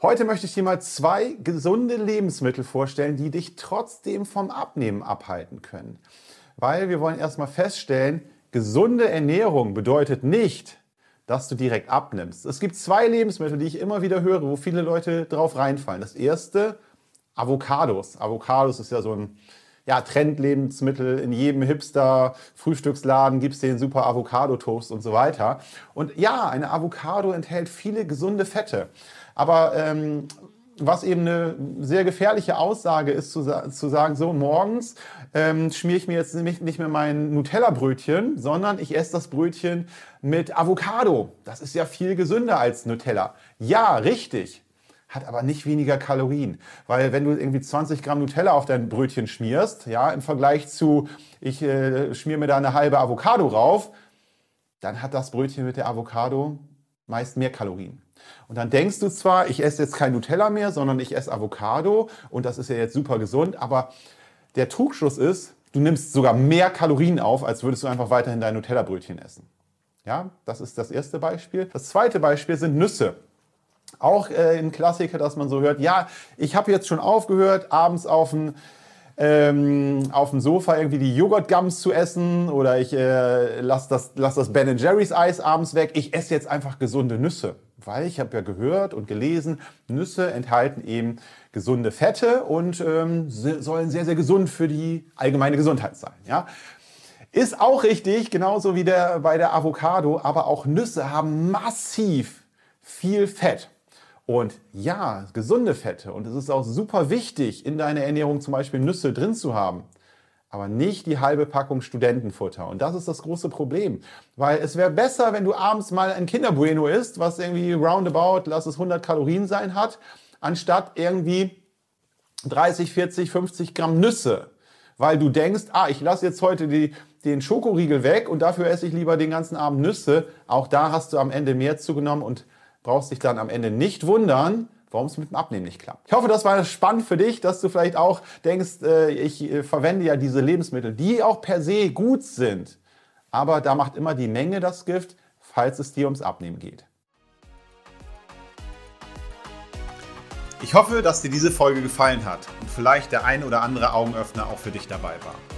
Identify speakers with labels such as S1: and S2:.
S1: Heute möchte ich dir mal zwei gesunde Lebensmittel vorstellen, die dich trotzdem vom Abnehmen abhalten können. Weil wir wollen erstmal feststellen, gesunde Ernährung bedeutet nicht, dass du direkt abnimmst. Es gibt zwei Lebensmittel, die ich immer wieder höre, wo viele Leute drauf reinfallen. Das erste, Avocados. Avocados ist ja so ein ja, Trendlebensmittel. In jedem Hipster-Frühstücksladen gibt es den super Avocado-Toast und so weiter. Und ja, eine Avocado enthält viele gesunde Fette. Aber ähm, was eben eine sehr gefährliche Aussage ist, zu, zu sagen, so morgens ähm, schmiere ich mir jetzt nicht, nicht mehr mein Nutella-Brötchen, sondern ich esse das Brötchen mit Avocado. Das ist ja viel gesünder als Nutella. Ja, richtig. Hat aber nicht weniger Kalorien. Weil wenn du irgendwie 20 Gramm Nutella auf dein Brötchen schmierst, ja, im Vergleich zu, ich äh, schmier mir da eine halbe Avocado rauf, dann hat das Brötchen mit der Avocado meist mehr Kalorien. Und dann denkst du zwar, ich esse jetzt kein Nutella mehr, sondern ich esse Avocado und das ist ja jetzt super gesund, aber der Trugschluss ist, du nimmst sogar mehr Kalorien auf, als würdest du einfach weiterhin dein Nutella-Brötchen essen. Ja, das ist das erste Beispiel. Das zweite Beispiel sind Nüsse. Auch äh, ein Klassiker, dass man so hört, ja, ich habe jetzt schon aufgehört, abends auf ein ähm, auf dem Sofa irgendwie die Joghurtgums zu essen oder ich äh, lasse das, lass das Ben Jerry's Eis abends weg. Ich esse jetzt einfach gesunde Nüsse, weil ich habe ja gehört und gelesen, Nüsse enthalten eben gesunde Fette und ähm, sollen sehr, sehr gesund für die allgemeine Gesundheit sein. Ja? Ist auch richtig, genauso wie der, bei der Avocado, aber auch Nüsse haben massiv viel Fett. Und ja, gesunde Fette. Und es ist auch super wichtig, in deiner Ernährung zum Beispiel Nüsse drin zu haben. Aber nicht die halbe Packung Studentenfutter. Und das ist das große Problem. Weil es wäre besser, wenn du abends mal ein Kinderbueno isst, was irgendwie roundabout, lass es 100 Kalorien sein hat, anstatt irgendwie 30, 40, 50 Gramm Nüsse. Weil du denkst, ah, ich lasse jetzt heute die, den Schokoriegel weg und dafür esse ich lieber den ganzen Abend Nüsse. Auch da hast du am Ende mehr zugenommen und brauchst dich dann am Ende nicht wundern, warum es mit dem Abnehmen nicht klappt. Ich hoffe, das war spannend für dich, dass du vielleicht auch denkst, äh, ich äh, verwende ja diese Lebensmittel, die auch per se gut sind. Aber da macht immer die Menge das Gift, falls es dir ums Abnehmen geht. Ich hoffe, dass dir diese Folge gefallen hat und vielleicht der ein oder andere Augenöffner auch für dich dabei war.